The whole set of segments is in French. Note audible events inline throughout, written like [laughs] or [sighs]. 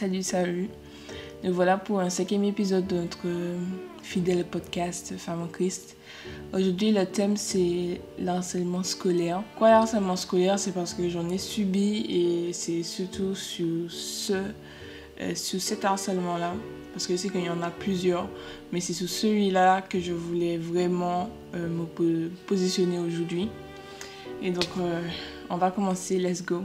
Salut, salut. Nous voilà pour un cinquième épisode de notre fidèle podcast Femme en Christ. Aujourd'hui, le thème c'est l'harcèlement scolaire. Quoi l'harcèlement scolaire? C'est parce que j'en ai subi et c'est surtout sur ce, euh, sur cet harcèlement-là, parce que je sais qu'il y en a plusieurs, mais c'est sur celui-là que je voulais vraiment euh, me positionner aujourd'hui. Et donc, euh, on va commencer. Let's go.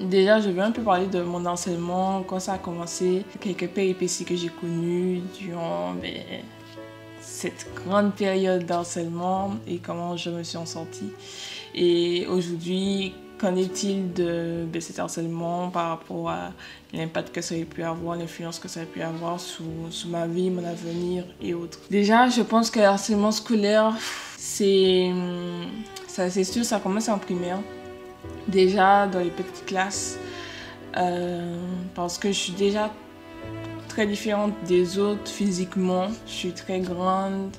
Déjà, je vais un peu parler de mon enseignement, quand ça a commencé, quelques péripéties que j'ai connues durant ben, cette grande période d'harcèlement et comment je me suis en sortie. Et aujourd'hui, qu'en est-il de, cet harcèlement par rapport à l'impact que ça a pu avoir, l'influence que ça a pu avoir sur, ma vie, mon avenir et autres? Déjà, je pense que le scolaire, c'est. C'est sûr, ça commence en primaire déjà dans les petites classes euh, parce que je suis déjà très différente des autres physiquement. Je suis très grande,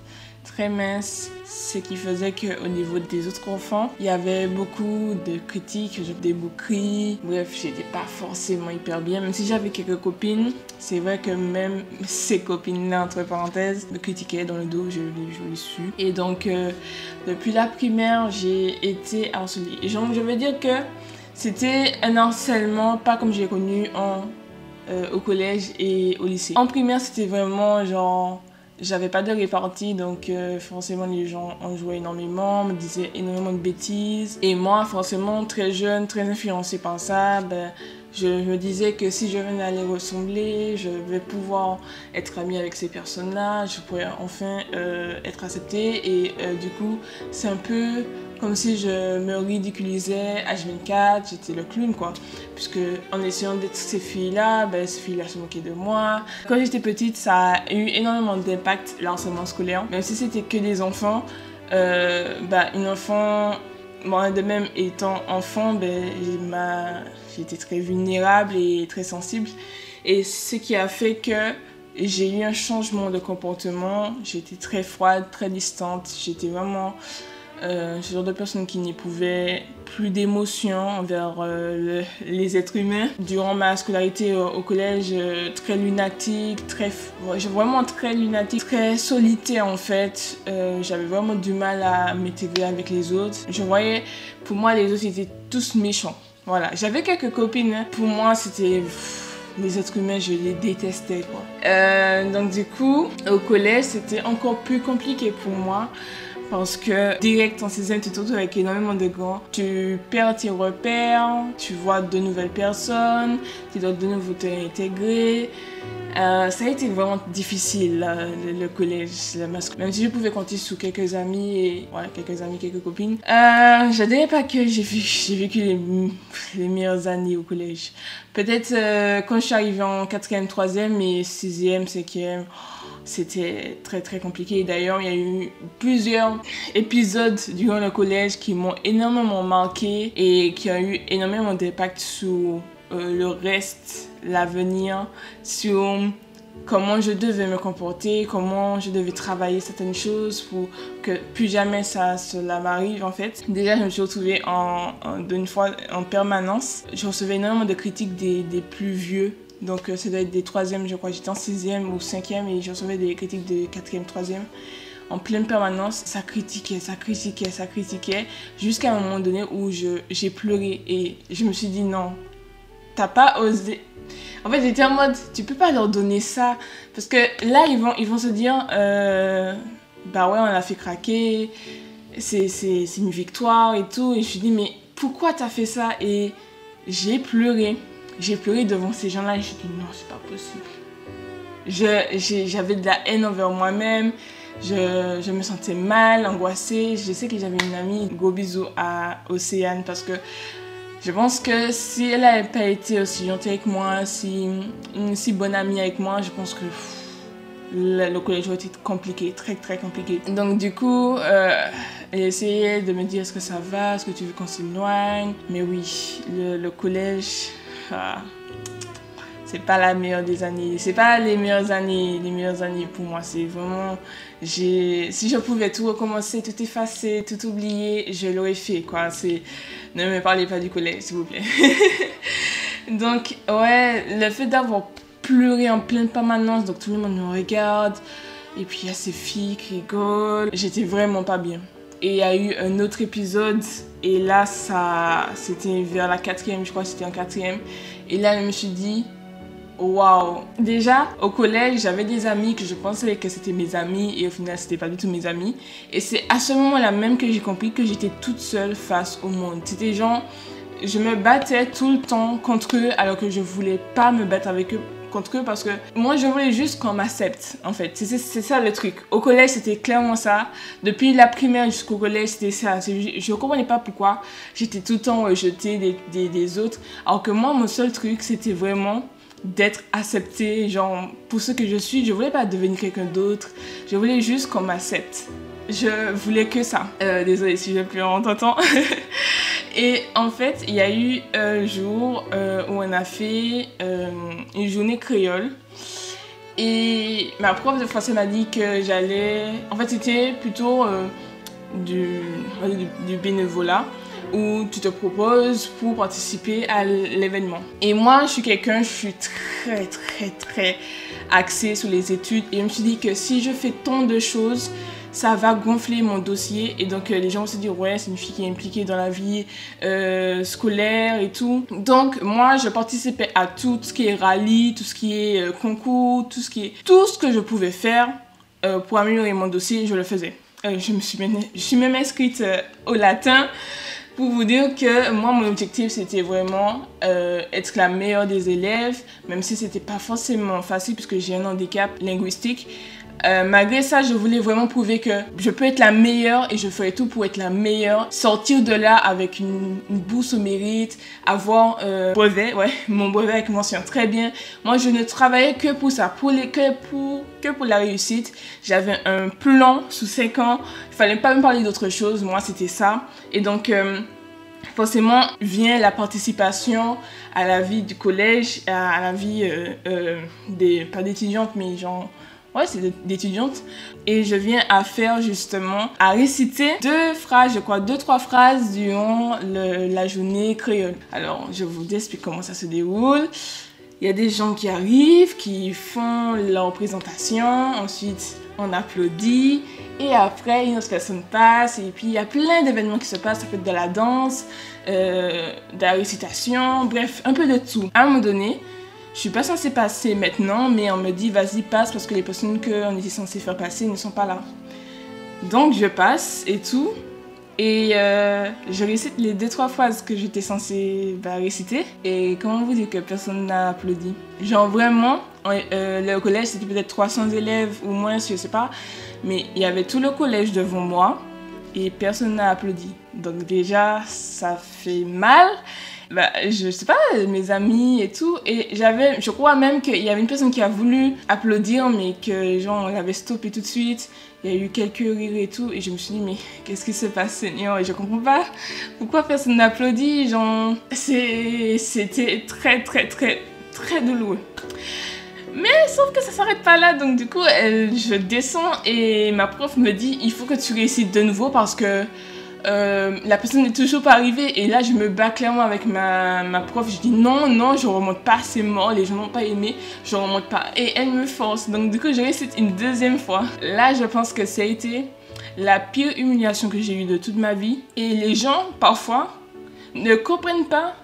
très mince, ce qui faisait qu'au niveau des autres enfants, il y avait beaucoup de critiques, des moqueries. Bref, j'étais pas forcément hyper bien, même si j'avais quelques copines. C'est vrai que même ces copines-là, entre parenthèses, me critiquaient dans le dos, je l'ai su. Et donc, euh, depuis la primaire, j'ai été harcelée. Et donc, je veux dire que c'était un harcèlement, pas comme j'ai connu euh, au collège et au lycée. En primaire, c'était vraiment genre j'avais pas de répartie, donc euh, forcément les gens en jouaient énormément, me disaient énormément de bêtises. Et moi, forcément, très jeune, très influencée par ça, ben, je me disais que si je venais à les ressembler, je vais pouvoir être amie avec ces personnes-là, je pourrais enfin euh, être acceptée. Et euh, du coup, c'est un peu comme si je me ridiculisais H24, j'étais le clown quoi. Puisque en essayant d'être ces filles-là, ben, ces filles-là se moquaient de moi. Quand j'étais petite, ça a eu énormément d'impact l'enseignement scolaire. Même si c'était que des enfants, euh, ben, une enfant moi de même étant enfant, ben, j'étais très vulnérable et très sensible. Et ce qui a fait que j'ai eu un changement de comportement. J'étais très froide, très distante. J'étais vraiment euh, ce genre de personne qui n'éprouvait plus d'émotions envers euh, les êtres humains. Durant ma scolarité au, collège, euh, très lunatique, très, vraiment très lunatique, très solitaire en fait. J'avais vraiment du mal à m'intégrer avec les autres. Je voyais, pour moi, les autres étaient tous méchants. Voilà, j'avais quelques copines. Pour moi, c'était les êtres humains, je les détestais. Quoi. donc du coup, au collège, c'était encore plus compliqué pour moi parce que direct en sixième, tu te retrouves avec énormément de grands. Tu perds tes repères, tu vois de nouvelles personnes, tu dois de nouveau t'intégrer. Euh, ça a été vraiment difficile, le, collège, la Même si je pouvais compter sur quelques amis, et, ouais, quelques amis, quelques copines. Euh, je dirais pas que j'ai vécu, les, meilleures années au collège. Peut-être euh, quand je suis arrivée en quatrième, troisième et sixième, cinquième c'était très très compliqué. D'ailleurs, il y a eu plusieurs épisodes durant le collège qui m'ont énormément marqué et qui ont eu énormément d'impact sur euh, le reste, l'avenir, sur comment je devais me comporter, comment je devais travailler certaines choses pour que plus jamais ça cela m'arrive en fait. Déjà, je me suis retrouvée en, d'une fois en permanence. Je recevais énormément de critiques des, des plus vieux donc, euh, ça doit être des troisièmes, je crois. J'étais en sixième ou cinquième et je recevais des critiques de quatrième, troisième. En pleine permanence, ça critiquait, ça critiquait, ça critiquait. Jusqu'à un moment donné où j'ai pleuré et je me suis dit non, t'as pas osé. En fait, j'étais en mode, tu peux pas leur donner ça. Parce que là, ils vont, ils vont se dire, euh, bah ouais, on l'a fait craquer, c'est une victoire et tout. Et je me suis dit, mais pourquoi t'as fait ça? Et j'ai pleuré. J'ai pleuré devant ces gens-là et j'ai dit non, c'est pas possible. J'avais de la haine envers moi-même. Je, je, me sentais mal, angoissée. Je sais que j'avais une amie, gros bisous à Océane, parce que je pense que si elle n'avait pas été aussi gentille avec moi, si, si bonne amie avec moi, je pense que le, collège aurait été compliqué, très très compliqué. Donc du coup, euh, elle essayait de me dire est-ce que ça va, est-ce que tu veux qu'on s'éloigne? Mais oui, le collège, c'est pas la meilleure des années. C'est pas les meilleures années, les meilleures années pour moi. C'est vraiment, j'ai, si je pouvais tout recommencer, tout effacer, tout oublier, je l'aurais fait, quoi. C'est, ne me parlez pas du collège, s'il vous plaît. [laughs] Donc, ouais, le fait d'avoir pleuré en pleine permanence, donc tout le monde me regarde, et puis il y a ces filles qui rigolent, j'étais vraiment pas bien. Et il y a eu un autre épisode, et là, ça, c'était vers la quatrième, je crois c'était en quatrième, et là, je me suis dit, Waouh Déjà, au collège, j'avais des amis que je pensais que c'était mes amis et au final, c'était pas du tout mes amis. Et c'est à ce moment-là même que j'ai compris que j'étais toute seule face au monde. C'était genre, je me battais tout le temps contre eux alors que je voulais pas me battre avec eux contre eux parce que moi je voulais juste qu'on m'accepte en fait c'est ça le truc au collège c'était clairement ça depuis la primaire jusqu'au collège c'était ça je, ne comprenais pas pourquoi j'étais tout le temps rejetée des, des, des autres alors que moi mon seul truc c'était vraiment d'être acceptée, genre pour ce que je suis. Je voulais pas devenir quelqu'un d'autre. Je voulais juste qu'on m'accepte. Je voulais que ça. Euh, désolée si je pleure en t'entendant. [laughs] Et en fait, il y a eu un jour euh, où on a fait euh, une journée créole. Et ma prof de français m'a dit que j'allais. En fait, c'était plutôt du, du bénévolat où tu te proposes pour participer à l'événement. Et moi, je suis quelqu'un, je suis très, très, très axée sur les études. Et je me suis dit que si je fais tant de choses, ça va gonfler mon dossier et donc euh, les gens vont se dire ouais c'est une fille qui est impliquée dans la vie euh, scolaire et tout donc moi je participais à tout ce qui est rallye tout ce qui est euh, concours tout ce qui est tout ce que je pouvais faire pour améliorer mon dossier je le faisais je me suis même, inscrite au latin pour vous dire que moi, mon objectif, c'était vraiment euh, être la meilleure des élèves, même si c'était pas forcément facile puisque j'ai un handicap linguistique. Euh, malgré ça, je voulais vraiment prouver que je peux être la meilleure et je ferai tout pour être la meilleure. Sortir de là avec une, bourse au mérite, avoir euh, brevet, ouais, [laughs] mon brevet avec mention très bien. Moi, je ne travaillais que pour ça, pour les, que, pour, que pour la réussite. J'avais un plan sous 5 ans. Il fallait pas me parler d'autre chose. Moi, c'était ça. Et donc... Euh, forcément vient la participation à la vie du collège, à, la vie des, pas d'étudiantes, mais genre ouais, c'est d'étudiante. Et je viens à faire justement, à réciter deux phrases, je crois, deux, trois phrases durant la journée créole. Alors, je vous explique comment ça se déroule. Il y a des gens qui arrivent, qui font leur présentation, ensuite on applaudit, et après une autre personne passe, et puis il y a plein d'événements qui se passent, ça peut être de la danse, euh, de la récitation, bref, un peu de tout. À un moment donné, je suis pas censée passer maintenant, mais on me dit vas-y passe parce que les personnes qu'on était censé faire passer ne sont pas là. Donc je passe et tout. Et euh, je récite les deux trois phrases que j'étais censée bah, réciter. Et comment vous dire que personne n'a applaudi? Genre vraiment, euh, le collège c'était peut-être 300 élèves ou moins, je sais pas. Mais il y avait tout le collège devant moi et personne n'a applaudi. Donc déjà, ça fait mal bah, je sais pas, mes amis et tout. Et j'avais, je crois même qu'il y avait une personne qui a voulu applaudir, mais que genre, on avait stoppé tout de suite. Il y a eu quelques rires et tout. Et je me suis dit, mais qu'est-ce qui se passe, Seigneur? Et je comprends pas pourquoi personne n'applaudit. Genre, c'était très, très, très, très douloureux. Mais sauf que ça s'arrête pas là, donc du coup, je descends et ma prof me dit il faut que tu récites de nouveau parce que euh, la personne n'est toujours pas arrivée et là je me bats clairement avec ma, ma prof. Je dis non non je remonte pas c'est mort les gens n'ont pas aimé je remonte pas. Et elle me force. Donc du coup je récite une deuxième fois. Là je pense que ça a été la pire humiliation que j'ai eue de toute ma vie. Et les gens parfois ne comprennent pas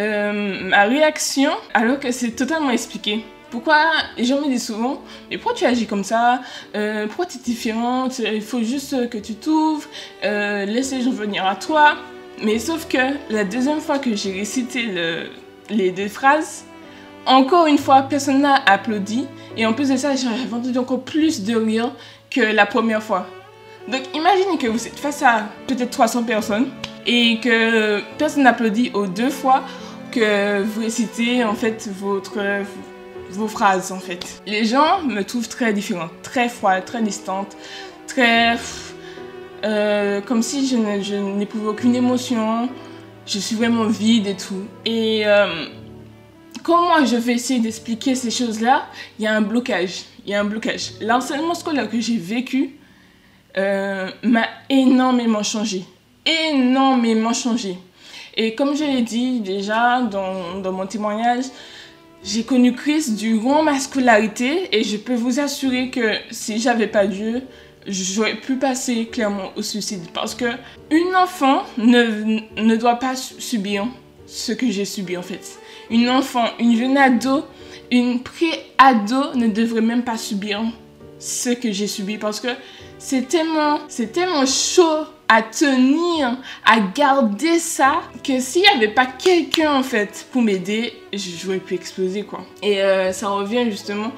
euh, ma réaction alors que c'est totalement expliqué pourquoi les gens me disent souvent, mais pourquoi tu agis comme ça? Euh, Pourquoi tu es différente? Il faut juste que tu t'ouvres, euh, laisse les gens venir à toi. Mais sauf que la deuxième fois que j'ai récité le, les deux phrases, encore une fois, personne n'a applaudi. Et en plus de ça, j'ai entendu encore plus de rire que la première fois. Donc imaginez que vous êtes face à peut-être 300 personnes et que personne n'applaudit aux deux fois que vous récitez en fait votre vos phrases en fait. Les gens me trouvent très différente, très froide, très distante, très... Euh, comme si je n'éprouvais aucune émotion, je suis vraiment vide et tout. Et euh, comment je vais essayer d'expliquer ces choses-là Il y a un blocage. Il y a un blocage. L'enseignement scolaire que j'ai vécu euh, m'a énormément changé. Énormément changé. Et comme je l'ai dit déjà dans, dans mon témoignage, j'ai connu Christ durant ma scolarité et je peux vous assurer que si j'avais pas Dieu, j'aurais pu passer clairement au suicide. Parce que une enfant ne, ne doit pas subir ce que j'ai subi en fait. Une enfant, une jeune ado, une pré-ado ne devrait même pas subir ce que j'ai subi parce que c'est tellement, c'est tellement chaud à tenir, à garder ça, que s'il n'y avait pas quelqu'un en fait pour m'aider, j'aurais pu exploser quoi. Et euh, ça revient justement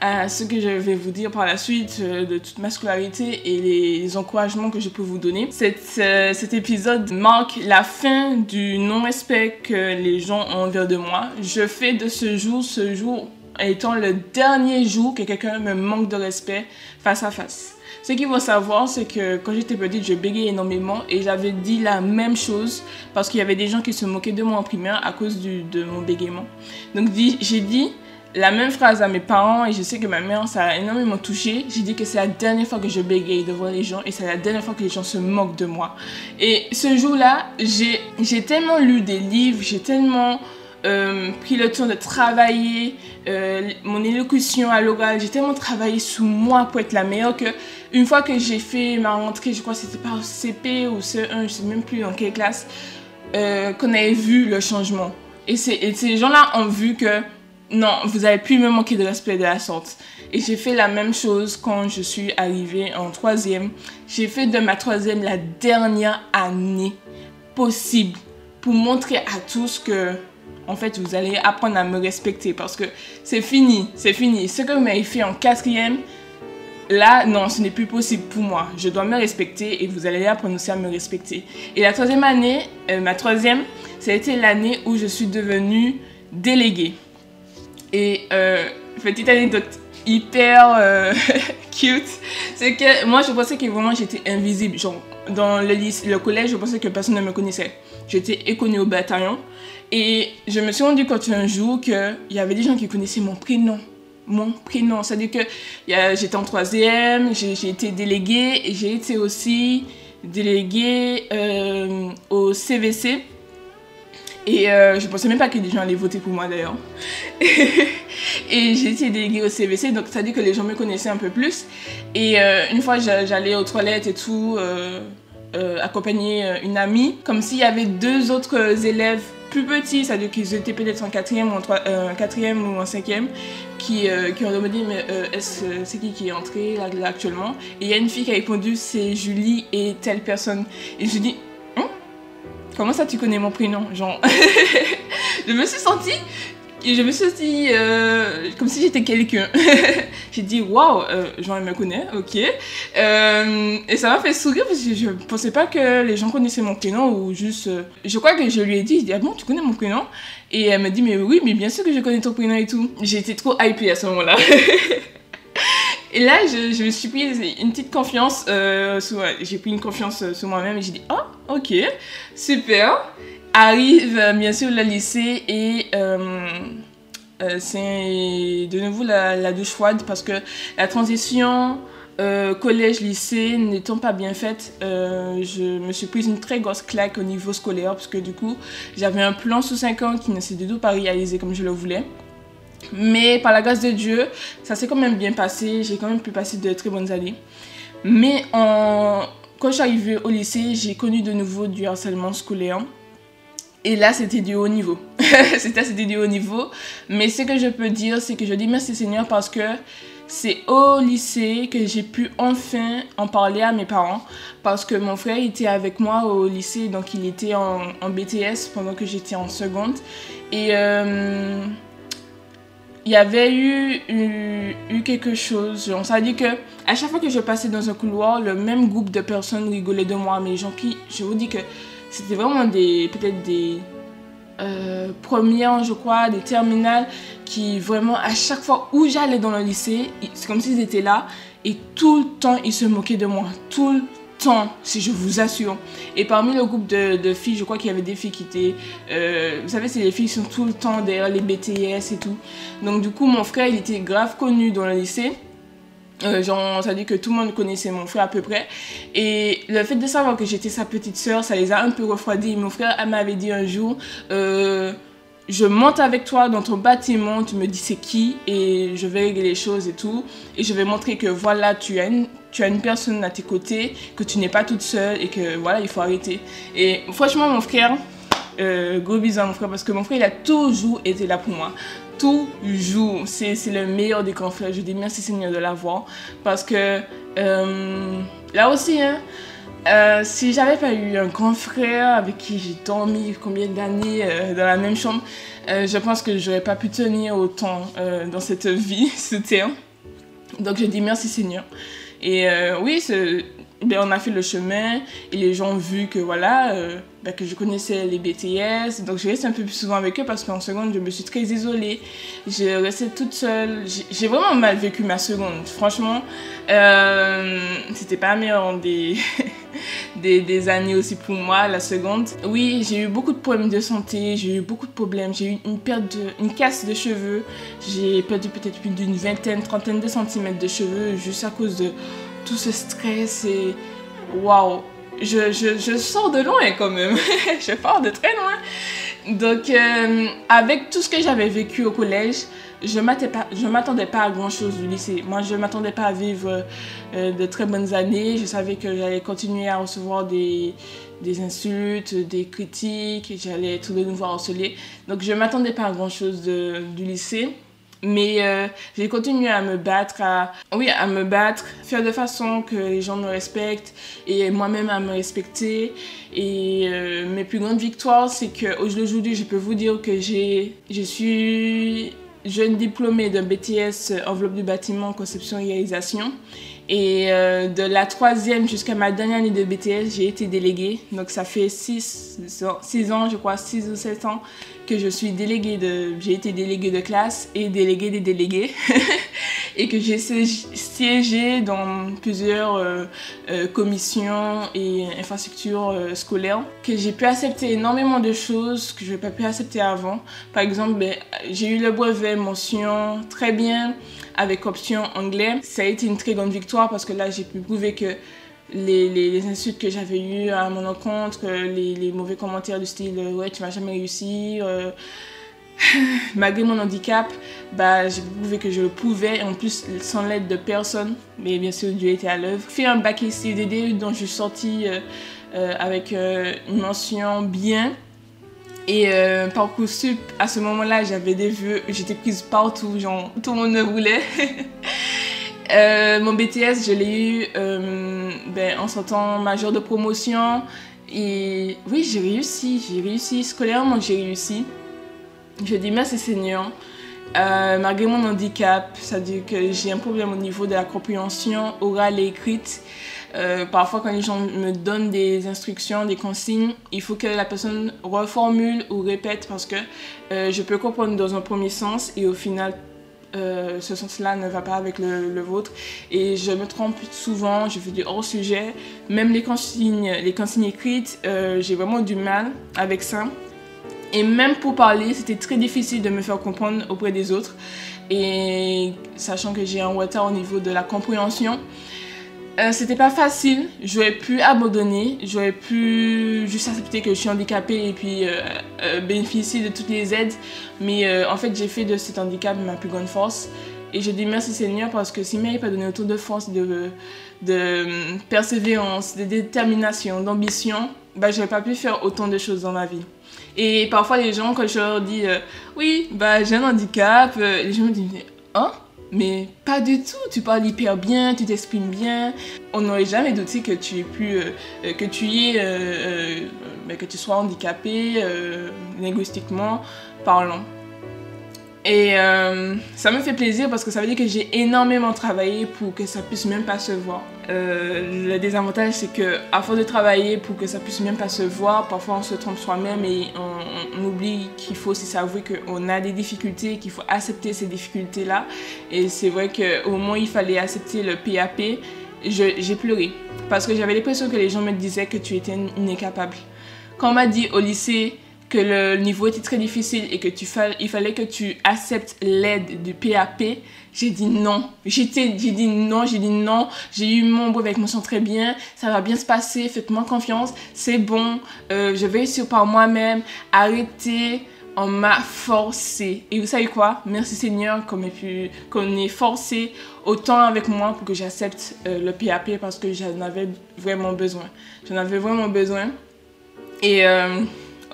à ce que je vais vous dire par la suite euh, de toute ma scolarité et les encouragements que je peux vous donner. Euh, cet épisode marque la fin du non-respect que les gens ont envers de moi. Je fais de ce jour ce jour étant le dernier jour que quelqu'un me manque de respect face à face. Ce qu'il faut savoir, c'est que quand j'étais petite, je bégayais énormément et j'avais dit la même chose parce qu'il y avait des gens qui se moquaient de moi en primaire à cause de mon bégaiement. Donc j'ai dit la même phrase à mes parents et je sais que ma mère, ça a énormément touché. J'ai dit que c'est la dernière fois que je bégaye devant les gens et c'est la dernière fois que les gens se moquent de moi. Et ce jour-là, j'ai tellement lu des livres, j'ai tellement euh, pris le temps de travailler euh, mon élocution à l'oral. J'ai tellement travaillé sous moi pour être la meilleure que une fois que j'ai fait ma rentrée, je crois que c'était par CP ou CE1, je sais même plus dans quelle classe, euh, qu'on avait vu le changement. Et, ces gens-là ont vu que non, vous avez plus me manquer de respect de la sorte. Et j'ai fait la même chose quand je suis arrivée en troisième. J'ai fait de ma troisième la dernière année possible pour montrer à tous que, en fait, vous allez apprendre à me respecter parce que c'est fini, c'est fini. Ce que vous m'avez fait en quatrième, là, non, ce n'est plus possible pour moi. Je dois me respecter et vous allez apprendre aussi à me respecter. Et la troisième année, euh, ma troisième, ça a été l'année où je suis devenue déléguée. Et euh, petite anecdote hyper euh, [laughs] cute, c'est que moi je pensais que vraiment j'étais invisible. Genre, dans le, lycée, le collège, je pensais que personne ne me connaissait. J'étais inconnue au bataillon. Et je me suis rendu compte un jour qu'il y avait des gens qui connaissaient mon prénom. Mon prénom. C'est-à-dire que j'étais en troisième, j'ai été déléguée et j'ai été aussi déléguée euh, au CVC et euh, je pensais même pas que des gens allaient voter pour moi d'ailleurs. [laughs] et j'ai été déléguée au CVC, donc ça dit que les gens me connaissaient un peu plus. Et euh, une fois, j'allais aux toilettes et tout, euh, accompagner une amie, comme s'il y avait deux autres élèves plus petits, c'est-à-dire qu'ils étaient peut-être en quatrième ou en, ou en cinquième, qui, qui ont demandé mais c'est qui qui est entré là, actuellement? Et il y a une fille qui a répondu c'est Julie et telle personne. Et je dis Comment ça tu connais mon prénom Genre, [laughs] je me suis sentie, je me suis sentie euh, comme si j'étais quelqu'un. [laughs] J'ai dit waouh, euh, genre elle me connaît, ok. Euh, et ça m'a fait sourire parce que je pensais pas que les gens connaissaient mon prénom ou juste. je crois que je lui ai dit, je dis ah bon tu connais mon prénom? Et elle me dit mais oui, mais bien sûr que je connais ton prénom et tout. Été trop hypée à ce moment-là. [laughs] Et là, je, me suis pris une petite confiance, euh, j'ai pris une confiance sur moi-même et j'ai dit, oh, ok, super. Arrive euh, bien sûr le lycée et euh, c'est de nouveau la, douche froide parce que la transition collège-lycée n'étant pas bien faite, je me suis prise une très grosse claque au niveau scolaire parce que du coup, j'avais un plan sous 5 ans qui ne s'est du tout pas réalisé comme je le voulais. Mais par la grâce de Dieu, ça s'est quand même bien passé. J'ai quand même pu passer de très bonnes années. Mais quand je suis arrivée au lycée, j'ai connu de nouveau du harcèlement scolaire. Et là, c'était du haut niveau. [laughs] c'était du haut niveau. Mais ce que je peux dire, c'est que je dis merci Seigneur parce que c'est au lycée que j'ai pu enfin en parler à mes parents. Parce que mon frère était avec moi au lycée, donc il était en, BTS pendant que j'étais en seconde. Et... Euh, il y avait eu, eu, quelque chose. On s'est dit que à chaque fois que je passais dans un couloir, le même groupe de personnes rigolait de moi. Mais les gens qui, je vous dis que c'était vraiment des, peut-être des euh, premières, je crois, des terminales qui vraiment, à chaque fois où j'allais dans le lycée, c'est comme s'ils étaient là et tout le temps ils se moquaient de moi. Tout si je vous assure. Et parmi le groupe de, filles, je crois qu'il y avait des filles qui étaient... Euh, vous savez, c'est les filles qui sont tout le temps derrière les BTS et tout. Donc du coup, mon frère, il était grave connu dans le lycée. Euh, genre, ça dit que tout le monde connaissait mon frère à peu près. Et le fait de savoir que j'étais sa petite sœur, ça les a un peu refroidis. Mon frère m'avait dit un jour, euh, je monte avec toi dans ton bâtiment, tu me dis c'est qui et je vais régler les choses et tout. Et je vais montrer que voilà, tu as tu as une personne à tes côtés, que tu n'es pas toute seule et que voilà, il faut arrêter. Et franchement, mon frère, euh, gros bisous à mon frère parce que mon frère, il a toujours été là pour moi toujours. C'est le meilleur des confrères. Je dis merci Seigneur de l'avoir. Parce que euh, là aussi, hein, euh, si j'avais pas eu un grand frère avec qui j'ai dormi combien d'années euh, dans la même chambre, je pense que j'aurais pas pu tenir autant dans cette vie, [laughs] ce terme. Donc je dis merci Seigneur. Et oui, ben, on a fait le chemin et les gens ont vu que voilà, euh, ben, que je connaissais les BTS. Donc je reste un peu plus souvent avec eux parce qu'en seconde, je me suis très isolée. J'ai resté toute seule. J'ai vraiment mal vécu ma seconde. Franchement, euh, c'était pas la meilleure des, [laughs] [laughs] des, années aussi pour moi, la seconde. Oui, j'ai eu beaucoup de problèmes de santé, j'ai eu beaucoup de problèmes. J'ai eu une perte de, une casse de cheveux. J'ai perdu peut-être plus d'une vingtaine, trentaine de centimètres de cheveux juste à cause de tout ce stress et waouh, je, je, je, sors de loin quand même. [laughs] je pars de très loin. Donc, euh, avec tout ce que j'avais vécu au collège, je ne m'attendais pas à grand chose du lycée. Moi, je ne m'attendais pas à vivre euh, de très bonnes années. Je savais que j'allais continuer à recevoir des, des insultes, des critiques, j'allais être de nouveau harcelée. Donc, je ne m'attendais pas à grand chose du lycée. Mais euh, j'ai continué à me battre, à, oui, à me battre, faire de façon que les gens me respectent et moi-même à me respecter. Et euh, mes plus grandes victoires, c'est qu'aujourd'hui, je peux vous dire que je suis jeune diplômée d'un BTS enveloppe du bâtiment, conception et réalisation. Et euh, de la troisième jusqu'à ma dernière année de BTS, j'ai été déléguée. Donc ça fait 6 six, ans, je crois, 6 ou 7 ans que je suis déléguée de... J'ai été déléguée de classe et déléguée des délégués. [laughs] et que j'ai siégé dans plusieurs euh, euh, commissions et infrastructures scolaires. Que j'ai pu accepter énormément de choses que je n'ai pas pu accepter avant. Par exemple, ben, j'ai eu le brevet mention très bien avec option anglais. Ça a été une très grande victoire parce que là, j'ai pu prouver que les, insultes que j'avais eues à mon encontre, les, les, mauvais commentaires du style euh, ouais, tu m'as jamais réussi. Euh, [sighs] malgré mon handicap, bah, j'ai prouvé que je le pouvais, en plus sans l'aide de personne, mais bien sûr Dieu était à l'œuvre. Fait un bac ICDD dont je suis sortie euh, avec une mention bien, et euh, Parcoursup, à ce moment-là, j'avais des vœux, j'étais prise partout, genre tout le monde me voulait. [laughs] Euh, mon BTS, je l'ai eu euh, ben, en sortant major de promotion. Et oui, j'ai réussi, j'ai réussi. Scolairement, j'ai réussi. Je dis merci Seigneur. Euh, malgré mon handicap, c'est-à-dire que j'ai un problème au niveau de la compréhension orale et écrite. Euh, parfois, quand les gens me donnent des instructions, des consignes, il faut que la personne reformule ou répète parce que euh, je peux comprendre dans un premier sens et au final, ce sens-là ne va pas avec le, vôtre. Et je me trompe souvent, je fais du hors-sujet. Même les consignes, les consignes écrites, j'ai vraiment du mal avec ça. Et même pour parler, c'était très difficile de me faire comprendre auprès des autres. Et sachant que j'ai un retard au niveau de la compréhension, euh, c'était pas facile. J'aurais pu abandonner, j'aurais pu juste accepter que je suis handicapée et puis euh, euh, bénéficier de toutes les aides. Mais en fait, j'ai fait de cet handicap ma plus grande force. Et je dis merci Seigneur parce que s'il m'avait pas donné autant de force, de, de persévérance, de détermination, d'ambition, bah, j'aurais pas pu faire autant de choses dans ma vie. Et parfois, les gens, quand je leur dis oui, bah, j'ai un handicap, les gens me disent hein? Mais pas du tout, tu parles hyper bien, tu t'exprimes bien. On n'aurait jamais douté que tu aies pu, euh, euh, que tu aies, euh, que tu sois handicapé linguistiquement parlant. Et euh, ça me fait plaisir parce que ça veut dire que j'ai énormément travaillé pour que ça puisse même pas se voir. Euh, le désavantage, c'est que à force de travailler pour que ça puisse même pas se voir, parfois on se trompe soi-même et on, oublie qu'il faut aussi s'avouer qu'on a des difficultés, qu'il faut accepter ces difficultés-là. Et c'est vrai qu'au moment où il fallait accepter le PAP, j'ai pleuré parce que j'avais l'impression que les gens me disaient que tu étais incapable. Quand on m'a dit au lycée que le niveau était très difficile et que tu il fallait que tu acceptes l'aide du PAP, j'ai dit non. J'ai dit non, j'ai dit non. J'ai eu mon brevet avec mon son très bien. Ça va bien se passer. Faites-moi confiance. C'est bon. Euh, je vais réussir par moi-même. Arrêtez. On m'a forcé. Et vous savez quoi? Merci Seigneur qu'on ait, qu'on ait forcé autant avec moi pour que j'accepte euh, le PAP parce que j'en avais vraiment besoin. J'en avais vraiment besoin. Et euh,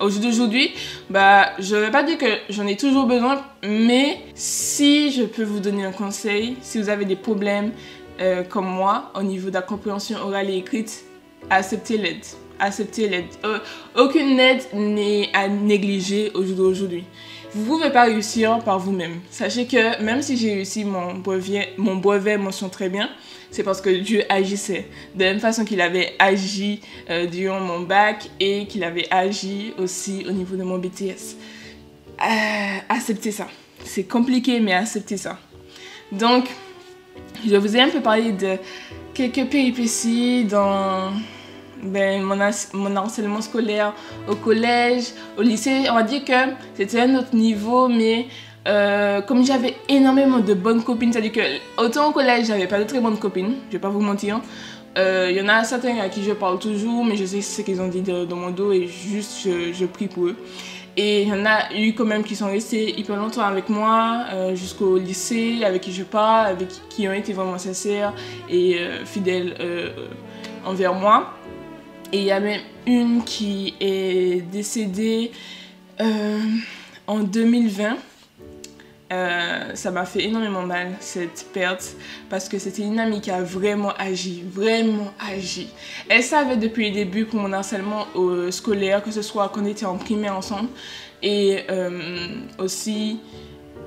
Aujourd'hui, bah, je ne vais pas dire que j'en ai toujours besoin, mais si je peux vous donner un conseil, si vous avez des problèmes euh, comme moi au niveau de la compréhension orale et écrite, acceptez l'aide. Acceptez l'aide. Euh, aucune aide n'est à négliger au jour d'aujourd'hui. Vous ne pouvez pas réussir par vous-même. Sachez que même si j'ai réussi mon brevet, mon brevet mention très bien, c'est parce que Dieu agissait. De la même façon qu'il avait agi euh, durant mon bac et qu'il avait agi aussi au niveau de mon BTS. Euh, acceptez ça. C'est compliqué, mais acceptez ça. Donc, je vous ai un peu parlé de quelques péripéties dans ben, mon, enseignement scolaire au collège, au lycée. On va dire que c'était un autre niveau, mais euh, comme j'avais énormément de bonnes copines, c'est-à-dire que autant au collège, j'avais pas de très bonnes copines, je vais pas vous mentir. Il euh, y en a certains à qui je parle toujours, mais je sais ce qu'ils ont dit dans mon dos et juste je, prie pour eux. Et il y en a eu quand même qui sont restés hyper longtemps avec moi, euh, jusqu'au lycée, avec qui je parle, avec qui ont été vraiment sincères et fidèles envers moi. Et il y a même une qui est décédée en 2020. Euh, ça m'a fait énormément mal cette perte parce que c'était une amie qui a vraiment agi, vraiment agi. Elle savait depuis le début pour mon harcèlement au scolaire, que ce soit quand on était en primaire ensemble et euh, aussi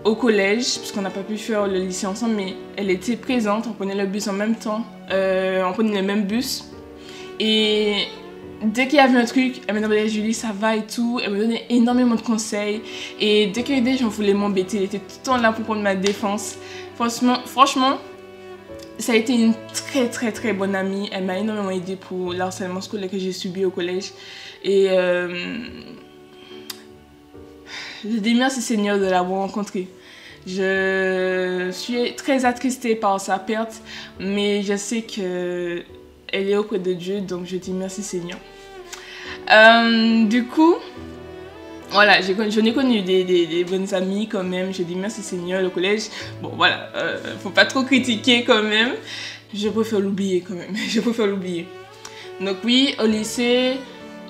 au collège, puisqu'on n'a pas pu faire le lycée ensemble, mais elle était présente, on prenait le bus en même temps, euh, on prenait le même bus. Et dès qu'il y avait un truc, elle me demandait Julie, ça va et tout. Elle me donnait énormément de conseils. Et dès avait des gens voulaient m'embêter, elle était tout le temps là pour prendre ma défense. Franchement, franchement, ça a été une très très très bonne amie. Elle m'a énormément aidé pour l'harcèlement scolaire que j'ai subi au collège. Et je dis merci Seigneur de l'avoir rencontrée. Je suis très attristée par sa perte, mais je sais que elle est auprès de Dieu, donc je dis merci Seigneur. Euh, du coup, voilà, je n'ai connu des, bonnes amies quand même. Je dis merci Seigneur, le collège. Bon, voilà, euh, faut pas trop critiquer quand même. Je préfère l'oublier quand même. [laughs] Je préfère l'oublier. Donc oui, au lycée,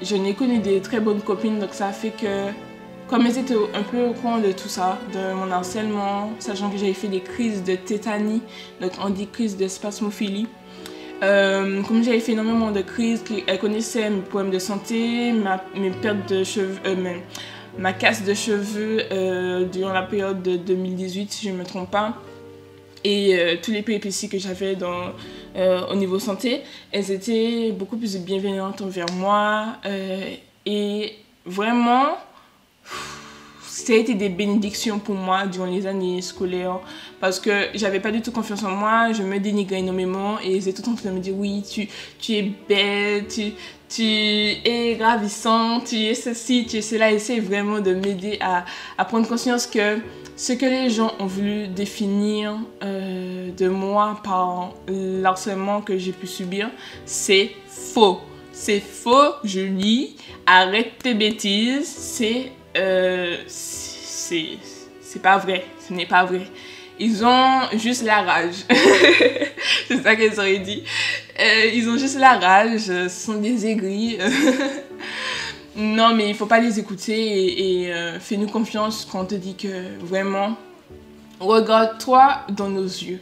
je n'ai connu des très bonnes copines. Donc ça fait que, comme elles étaient un peu au courant de tout ça, de mon harcèlement, sachant que j'avais fait des crises de tétanie, donc on dit crise de spasmophilie. Euh, comme j'avais fait énormément de crises, elle connaissait mes problèmes de santé, ma, mes pertes de cheveux, euh, ma casse de cheveux euh, durant la période de 2018, si je ne me trompe pas, et tous les péripéties que j'avais au niveau santé, elles étaient beaucoup plus bienveillantes envers moi et vraiment ça a été des bénédictions pour moi durant les années scolaires parce que j'avais pas du tout confiance en moi, je me dénigrais énormément et ils étaient tout en train de me dire oui, tu, tu es belle, tu, tu es ravissante, tu es ceci, tu es cela. C'est vraiment de m'aider à, à, prendre conscience que ce que les gens ont voulu définir euh, de moi par l'harcèlement que j'ai pu subir, c'est faux. C'est faux, je lis, arrête tes bêtises, c'est euh, c'est pas vrai. Ce n'est pas vrai. Ils ont juste la rage. [laughs] c'est ça qu'ils auraient dit. Euh, ils ont juste la rage. Ce sont des aigris. [laughs] non, mais il faut pas les écouter et, euh, fais-nous confiance quand on te dit que vraiment, regarde-toi dans nos yeux.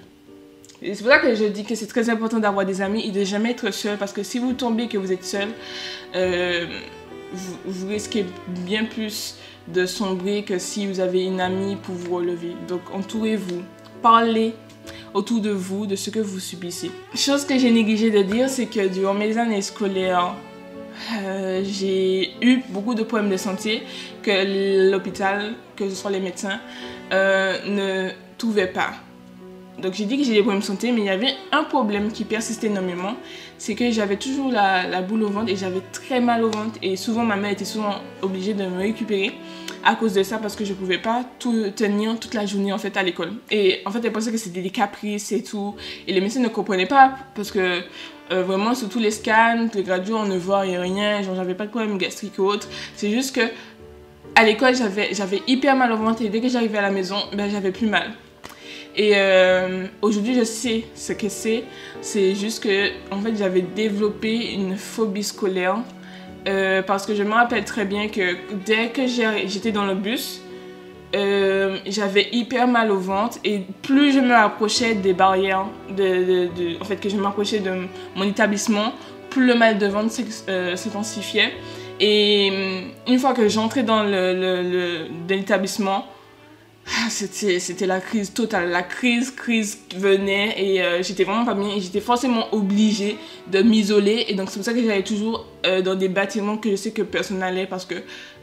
C'est pour ça que je dis que c'est très important d'avoir des amis et de jamais être seul parce que si vous tombez que vous êtes seul, euh, vous, risquez bien plus de sombrer que si vous avez une amie pour vous relever. Donc entourez-vous, parlez autour de vous de ce que vous subissez. Chose que j'ai négligé de dire, c'est que durant mes années scolaires, euh, j'ai eu beaucoup de problèmes de santé que l'hôpital, que ce soit les médecins, euh, ne trouvaient pas. Donc j'ai dit que j'ai des problèmes de santé, mais il y avait un problème qui persistait énormément. C'est que j'avais toujours la, la, boule au ventre et j'avais très mal au ventre. Et souvent, ma mère était souvent obligée de me récupérer à cause de ça parce que je pouvais pas tout tenir toute la journée en fait à l'école. Et en fait, elle pensait que c'était des caprices et tout. Et les médecins ne comprenaient pas parce que euh, vraiment, sur tous les scans, les gradués, on ne voit rien. J'avais pas de problème gastrique ou autre. C'est juste que à l'école, j'avais hyper mal au ventre et dès que j'arrivais à la maison, ben, j'avais plus mal. Et euh, aujourd'hui, je sais ce que c'est. C'est juste que, en fait, j'avais développé une phobie scolaire. Euh, parce que je me rappelle très bien que dès que j'étais dans le bus, euh, j'avais hyper mal au ventre et plus je me rapprochais des barrières, de, en fait que je m'approchais de mon établissement, plus le mal de ventre s'intensifiait. Et une fois que j'entrais dans l'établissement, c'était la crise totale. La crise, crise venait et euh, j'étais vraiment pas bien. Et j'étais forcément obligée de m'isoler. Et donc, c'est pour ça que j'allais toujours euh, dans des bâtiments que je sais que personne n'allait parce que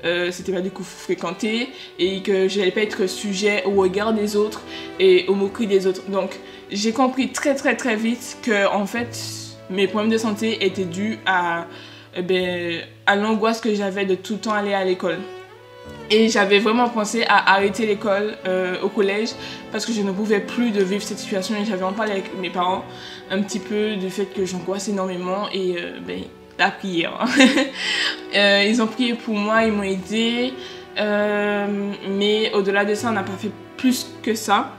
euh, c'était pas du coup fréquenté et que j'allais pas être sujet au regard des autres et au moqueries des autres. Donc, j'ai compris très très très vite que en fait, mes problèmes de santé étaient dus à, eh ben, à l'angoisse que j'avais de tout le temps aller à l'école. Et j'avais vraiment pensé à arrêter l'école euh, au collège parce que je ne pouvais plus de vivre cette situation et j'avais en parlé avec mes parents un petit peu du fait que j'angoisse énormément et euh, ben, la prière. Hein. [laughs] euh, ils ont prié pour moi, ils m'ont aidé, mais au-delà de ça, on n'a pas fait plus que ça.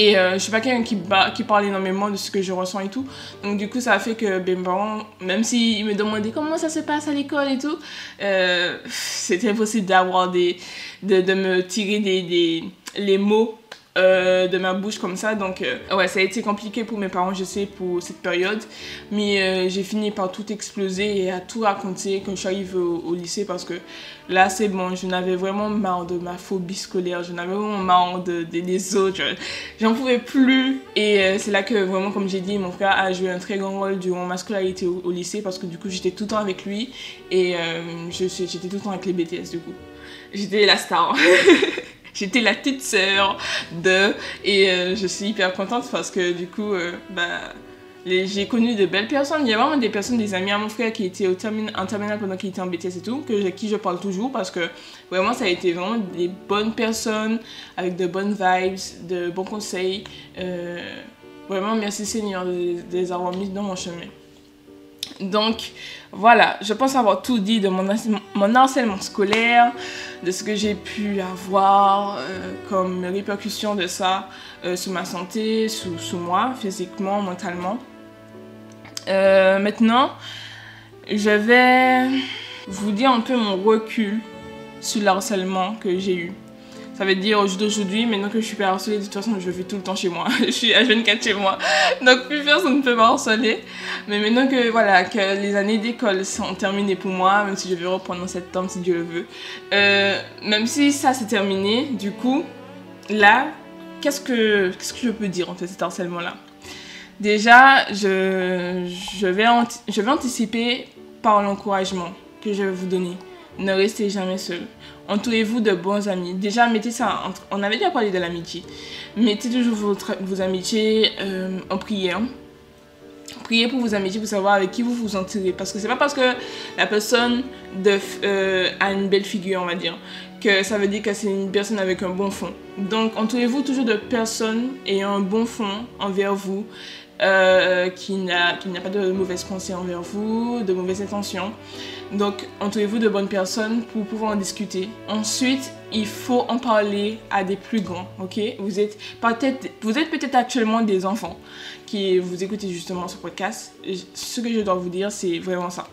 Et euh, je suis pas quelqu'un qui, parle énormément de ce que je ressens et tout. Donc du coup, ça a fait que mes parents, même s'ils me demandaient comment ça se passe à l'école et tout, euh, c'était impossible d'avoir des... De, de, me tirer des, des, les mots euh, de ma bouche comme ça. Donc, euh, ouais, ça a été compliqué pour mes parents, je sais, pour cette période. Mais euh, j'ai fini par tout exploser et à tout raconter quand je suis arrivée au, lycée parce que là, c'est bon, je n'avais vraiment marre de ma phobie scolaire, je n'avais vraiment marre de, des autres. J'en pouvais plus. Et c'est là que vraiment, comme j'ai dit, mon frère a joué un très grand rôle durant ma scolarité au, au lycée parce que du coup, j'étais tout le temps avec lui et j'étais tout le temps avec les BTS du coup. J'étais la star. [laughs] J'étais la petite sœur de. Et euh, je suis hyper contente parce que du coup, euh, bah, j'ai connu de belles personnes. Il y a vraiment des personnes, des amis à mon frère qui étaient au en terminale pendant qu'il était en BTS et tout, que, qui je parle toujours parce que vraiment ça a été vraiment des bonnes personnes avec de bonnes vibes, de bons conseils. Euh, vraiment, merci Seigneur de, les avoir mis dans mon chemin. Donc voilà, je pense avoir tout dit de mon, mon scolaire, de ce que j'ai pu avoir euh, comme répercussion de ça euh, sur ma santé, sur, moi, physiquement, mentalement. Euh, maintenant, je vais vous dire un peu mon recul sur le harcèlement que j'ai eu. Ça veut dire d'aujourd'hui, maintenant que je suis pas harcelée, de toute façon, je vis tout le temps chez moi. [laughs] je suis à 24 chez moi. Donc, plus personne ne peut m'harceler. Mais maintenant que, voilà, que les années d'école sont terminées pour moi, même si je vais reprendre en septembre si Dieu le veut, euh, même si ça c'est terminé, du coup, là, qu'est-ce que, que je peux dire en fait, cet harcèlement-là? Déjà, je, je, vais je vais anticiper par l'encouragement que je vais vous donner. Ne restez jamais seul entourez-vous de bons amis. Déjà, mettez ça, on avait déjà parlé de l'amitié. Mettez toujours vos amitiés euh, en prière. Priez pour vos amitiés pour savoir avec qui vous vous entourez. Parce que c'est pas parce que la personne de, euh, a une belle figure, on va dire, que ça veut dire que c'est une personne avec un bon fond. Donc, entourez-vous toujours de personnes ayant un bon fond envers vous, euh, qui n'a pas de mauvaises pensées envers vous, de mauvaises intentions. Donc, entourez-vous de bonnes personnes pour pouvoir en discuter. Ensuite, il faut en parler à des plus grands, ok? Vous êtes peut-être peut-être actuellement des enfants qui vous écoutez justement ce podcast. Ce que je dois vous dire, c'est vraiment ça.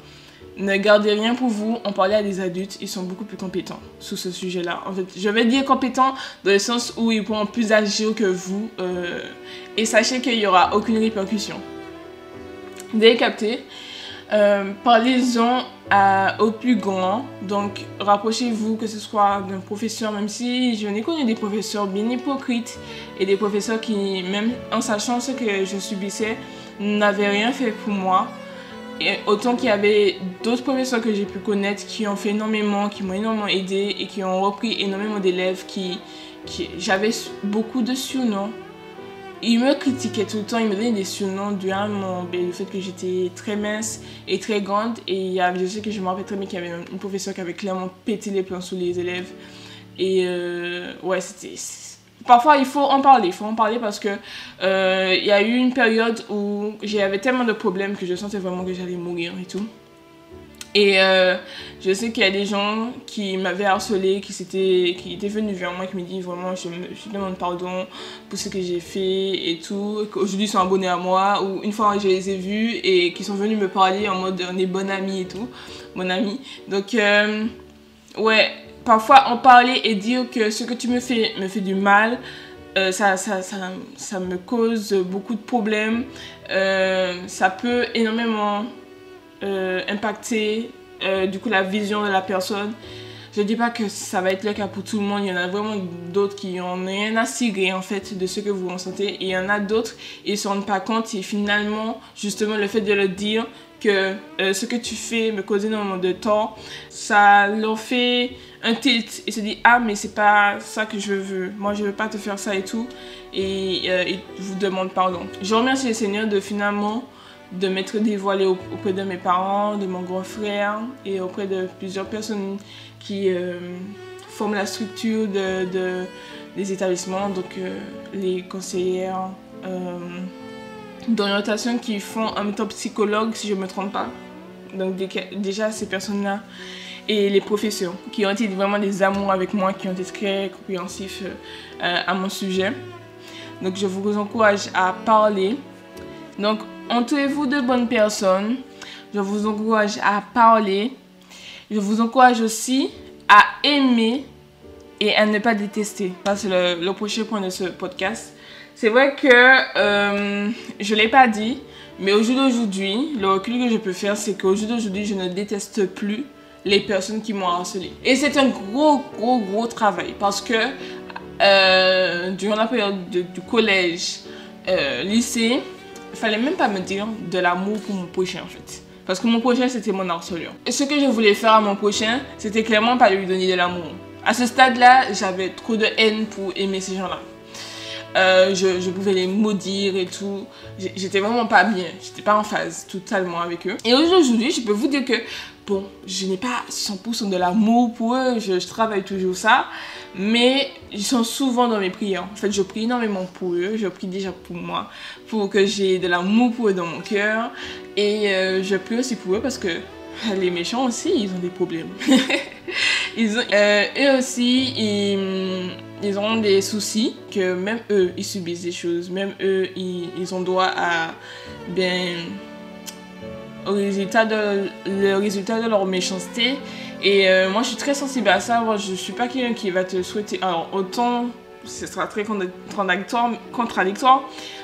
Ne gardez rien pour vous, en parlez à des adultes, ils sont beaucoup plus compétents sur ce sujet-là. En fait, je vais dire compétents dans le sens où ils pourront plus agir que vous. Euh, et sachez qu'il n'y aura aucune répercussion. Vous avez capté? Euh, Parlez-en aux plus grands. Donc, rapprochez-vous, que ce soit d'un professeur, même si je n'ai connu des professeurs bien hypocrites et des professeurs qui, même en sachant ce que je subissais, n'avaient rien fait pour moi. Autant qu'il y avait d'autres professeurs que j'ai pu connaître qui ont fait énormément, qui m'ont énormément aidé et qui ont repris énormément d'élèves qui, j'avais beaucoup de surnoms il me critiquait tout le temps, il me donnait des surnoms du mon, ben, le fait que j'étais très mince et très grande. Et il y avait, je sais que je me rappelle très bien qu'il y avait une professeure qui avait clairement pété les plans sous les élèves. Et euh, ouais, c'était. Parfois, il faut en parler. Il faut en parler parce que euh, il y a eu une période où j'avais tellement de problèmes que je sentais vraiment que j'allais mourir et tout. Et euh, je sais qu'il y a des gens qui m'avaient harcelé, qui, étaient, qui étaient venus vers moi, qui me disent vraiment je, me, demande pardon pour ce que j'ai fait et tout, qu'aujourd'hui ils sont abonnés à moi, ou une fois je les ai vus et qui sont venus me parler en mode on est bon ami et tout, bon ami. Donc, euh, ouais, parfois en parler et dire que ce que tu me fais me fait du mal, euh, ça, ça, ça, ça, me cause beaucoup de problèmes, ça peut énormément euh, impacter euh, du coup la vision de la personne. Je dis pas que ça va être le cas pour tout le monde. Il y en a vraiment d'autres qui ont rien à cirer en fait de ce que vous ressentez. Et il y en a d'autres, ils se rendent pas compte. Et finalement, justement, le fait de le dire que euh, ce que tu fais me cause énormément de tort, ça leur fait un tilt et se dit ah mais c'est pas ça que je veux. Moi je veux pas te faire ça et tout. Et ils vous demandent pardon. Je remercie le Seigneur de finalement de m'être dévoilée auprès de mes parents, de mon grand frère et auprès de plusieurs personnes qui euh, forment la structure de, des établissements, donc euh, les conseillères euh, d'orientation qui font un temps psychologue, si je me trompe pas. Donc déjà ces personnes-là et les professeurs qui ont été vraiment des amours avec moi, qui ont été très compréhensifs à mon sujet. Donc je vous encourage à parler. Donc entourez-vous de bonnes personnes. Je vous encourage à parler. Je vous encourage aussi à aimer et à ne pas détester. c'est le, prochain point de ce podcast. C'est vrai que euh, je ne l'ai pas dit, mais au jour d'aujourd'hui, le recul que je peux faire, c'est qu'au jour d'aujourd'hui, je ne déteste plus les personnes qui m'ont harcelé. Et c'est un gros, gros, gros travail parce que euh, durant la période du collège, euh, lycée, il fallait même pas me dire de l'amour pour mon prochain en fait. Parce que mon prochain c'était mon harceleur. Et ce que je voulais faire à mon prochain, c'était clairement pas lui donner de l'amour. À ce stade-là, j'avais trop de haine pour aimer ces gens-là. Euh, je, je, pouvais les maudire et tout. J'étais vraiment pas bien. J'étais pas en phase totalement avec eux. Et aujourd'hui, je peux vous dire que, bon, je n'ai pas 100% de l'amour pour eux. Je, travaille toujours ça. Mais ils sont souvent dans mes prières. En fait, je prie énormément pour eux. Je prie déjà pour moi. Pour que j'ai de l'amour pour eux dans mon cœur. Et euh, je prie aussi pour eux parce que [laughs] les méchants aussi, ils ont des problèmes. [laughs] ils ont, euh, eux aussi, ils ils ont des soucis, que même eux, ils subissent des choses. Même eux, ils, ont droit à, ben, résultat de, le résultat de leur méchanceté. Et euh, moi, je suis très sensible à ça. Moi, je suis pas quelqu'un qui va te souhaiter. Alors, autant, ce sera très contradictoire,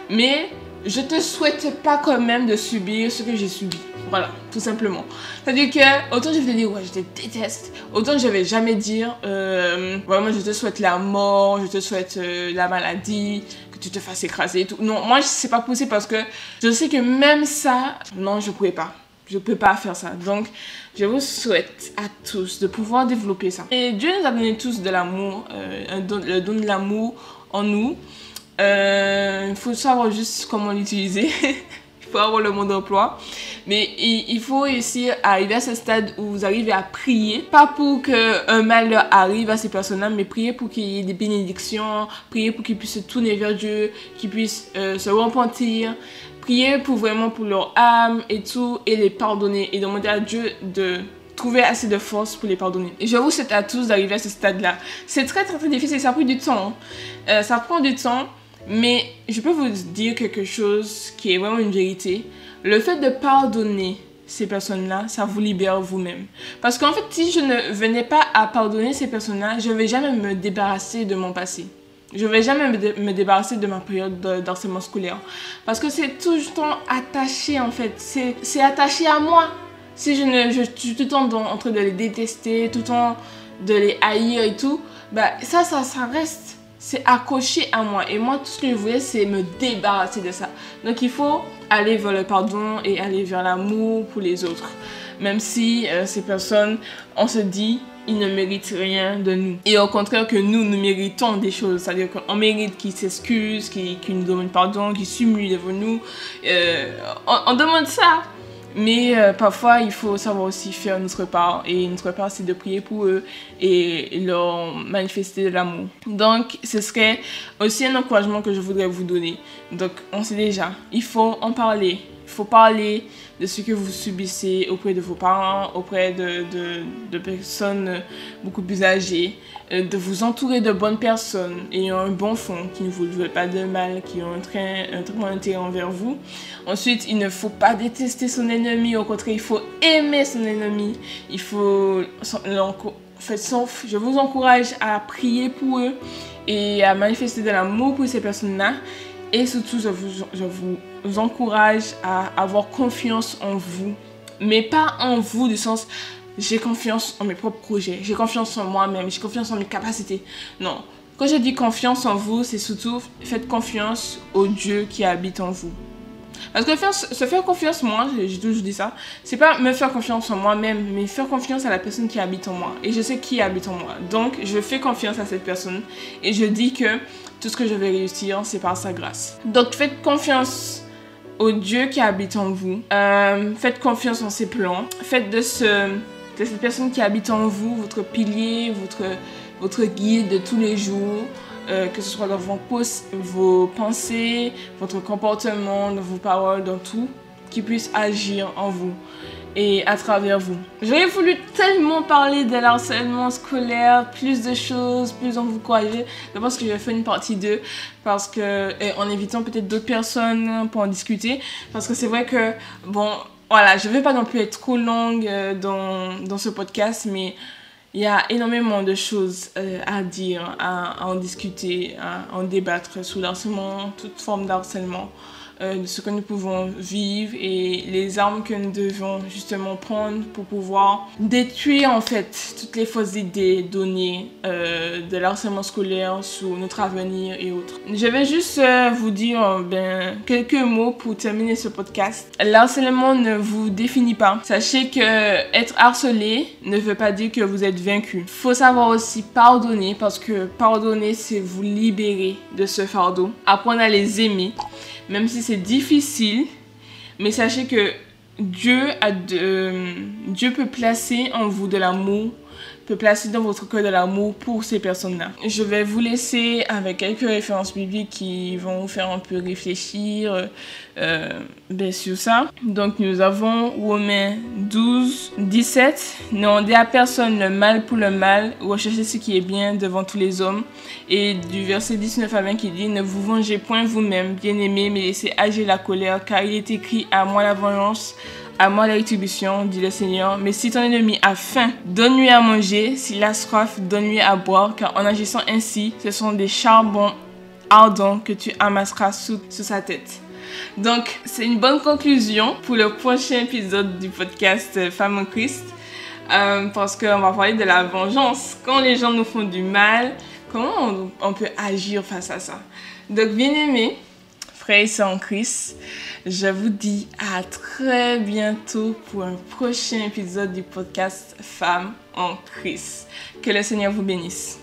mais je te souhaite pas quand même de subir ce que j'ai subi. Voilà, tout simplement. C'est-à-dire que, autant je vais te dire, ouais, je te déteste, autant je vais jamais dire, euh, vraiment, je te souhaite la mort, je te souhaite euh, la maladie, tu te fasses écraser et tout. Non, moi, c'est pas possible parce que je sais que même ça, non, je pouvais pas. Je peux pas faire ça. Donc, je vous souhaite à tous de pouvoir développer ça. Et Dieu nous a donné tous de l'amour, euh, le don de l'amour en nous. Euh, il faut savoir juste comment l'utiliser. [laughs] faut avoir le mot d'emploi. Mais il, faut réussir à arriver à ce stade où vous arrivez à prier. Pas pour qu'un mal arrive à ces personnes-là, mais prier pour qu'il y ait des bénédictions. Prier pour qu'ils puissent se tourner vers Dieu, qu'ils puissent euh, se repentir. Prier pour vraiment pour leur âme et tout. Et les pardonner. Et demander à Dieu de trouver assez de force pour les pardonner. Et je vous souhaite à tous d'arriver à ce stade-là. C'est très très très difficile, ça prend du temps. Hein. Euh, ça prend du temps. Mais je peux vous dire quelque chose qui est vraiment une vérité. Le fait de pardonner ces personnes-là, ça vous libère vous-même. Parce qu'en fait, si je ne venais pas à pardonner ces personnes-là, je ne vais jamais me débarrasser de mon passé. Je ne vais jamais me, débarrasser de ma période d'enseignement scolaire. Parce que c'est tout le temps attaché, en fait. C'est attaché à moi. Si je, ne, je, suis tout le temps en train de les détester, tout le temps de les haïr et tout, bah ça, ça, ça reste c'est accroché à moi. Et moi, tout ce que je voulais, c'est me débarrasser de ça. Donc, il faut aller vers le pardon et aller vers l'amour pour les autres. même si euh, ces personnes, on se dit, ils ne méritent rien de nous. Et au contraire que nous, nous méritons des choses. C'est-à-dire qu'on mérite qu'ils s'excusent, qu'ils nous demandent pardon, qu'ils s'humilient devant nous. Euh, on, demande ça. Mais euh, parfois, il faut savoir aussi faire notre part. Et notre part, c'est de prier pour eux et leur manifester de l'amour. Donc, ce serait aussi un encouragement que je voudrais vous donner. Donc, on sait déjà, il faut en parler. Il faut parler de ce que vous subissez auprès de vos parents, auprès de, personnes beaucoup plus âgées, euh, de vous entourer de bonnes personnes ayant un bon fond, qui ne vous veulent pas de mal, qui ont un très, un bon intérêt envers vous. Ensuite, il ne faut pas détester son ennemi, au contraire, il faut aimer son ennemi. Il faut... je vous encourage à prier pour eux et à manifester de l'amour pour ces personnes-là. Et surtout, je vous encourage à avoir confiance en vous. Mais pas en vous du sens, j'ai confiance en mes propres projets, j'ai confiance en moi-même, j'ai confiance en mes capacités. Non. Quand je dis confiance en vous, c'est surtout faites confiance au Dieu qui habite en vous. Parce que faire, se faire confiance, moi, j'ai toujours dit ça, c'est pas me faire confiance en moi-même, mais faire confiance à la personne qui habite en moi. Et je sais qui habite en moi. Donc, je fais confiance à cette personne et je dis que tout ce que je vais réussir, c'est par sa grâce. Donc, faites confiance au Dieu qui habite en vous. Euh, faites confiance en ses plans. Faites de, ce, de cette personne qui habite en vous votre pilier, votre, guide de tous les jours. Euh, que ce soit dans vos, vos pensées, votre comportement, dans vos paroles, dans tout, qui puisse agir en vous et à travers vous. J'aurais voulu tellement parler de l'harcèlement scolaire, plus de choses, plus en vous croyez. Je pense que je vais faire une partie 2 parce que, en évitant peut-être d'autres personnes pour en discuter. Parce que c'est vrai que, bon, voilà, je vais pas non plus être trop longue euh, dans, dans ce podcast, mais il y a énormément de choses euh, à dire, à, en discuter, à en débattre sur l'harcèlement, toute forme d'harcèlement. Euh, ce que nous pouvons vivre et les armes que nous devons justement prendre pour pouvoir détruire en fait toutes les fausses idées données euh, de l'harcèlement scolaire sur notre avenir et autres. Je vais juste euh, vous dire ben, quelques mots pour terminer ce podcast. L'harcèlement ne vous définit pas. Sachez que être harcelé ne veut pas dire que vous êtes vaincu. Faut savoir aussi pardonner parce que pardonner c'est vous libérer de ce fardeau. Apprendre à les aimer même si c'est difficile, mais sachez que Dieu, a de, Dieu peut placer en vous de l'amour peut placer dans votre cœur de l'amour pour ces personnes-là. Je vais vous laisser avec quelques références bibliques qui vont vous faire un peu réfléchir euh, ben, sur ça. Donc nous avons Romains 12, 17. Ne rendez à personne le mal pour le mal, recherchez ce qui est bien devant tous les hommes. Et du verset 19 à 20 qui dit, ne vous vengez point vous-même, bien-aimés, mais laissez agir la colère, car il est écrit à moi la vengeance à moi la rétribution, dit le Seigneur. Mais si ton ennemi a faim, donne-lui à manger. S'il a soif, donne-lui à boire. Car en agissant ainsi, ce sont des charbons ardents que tu amasseras sous, sa tête. Donc, c'est une bonne conclusion pour le prochain épisode du podcast Femme en Christ. Euh, parce qu'on va parler de la vengeance. Quand les gens nous font du mal, comment on, peut agir face à ça? Donc, bien aimé, frère et en Christ, je vous dis à très bientôt pour un prochain épisode du podcast Femmes en Christ. Que le Seigneur vous bénisse.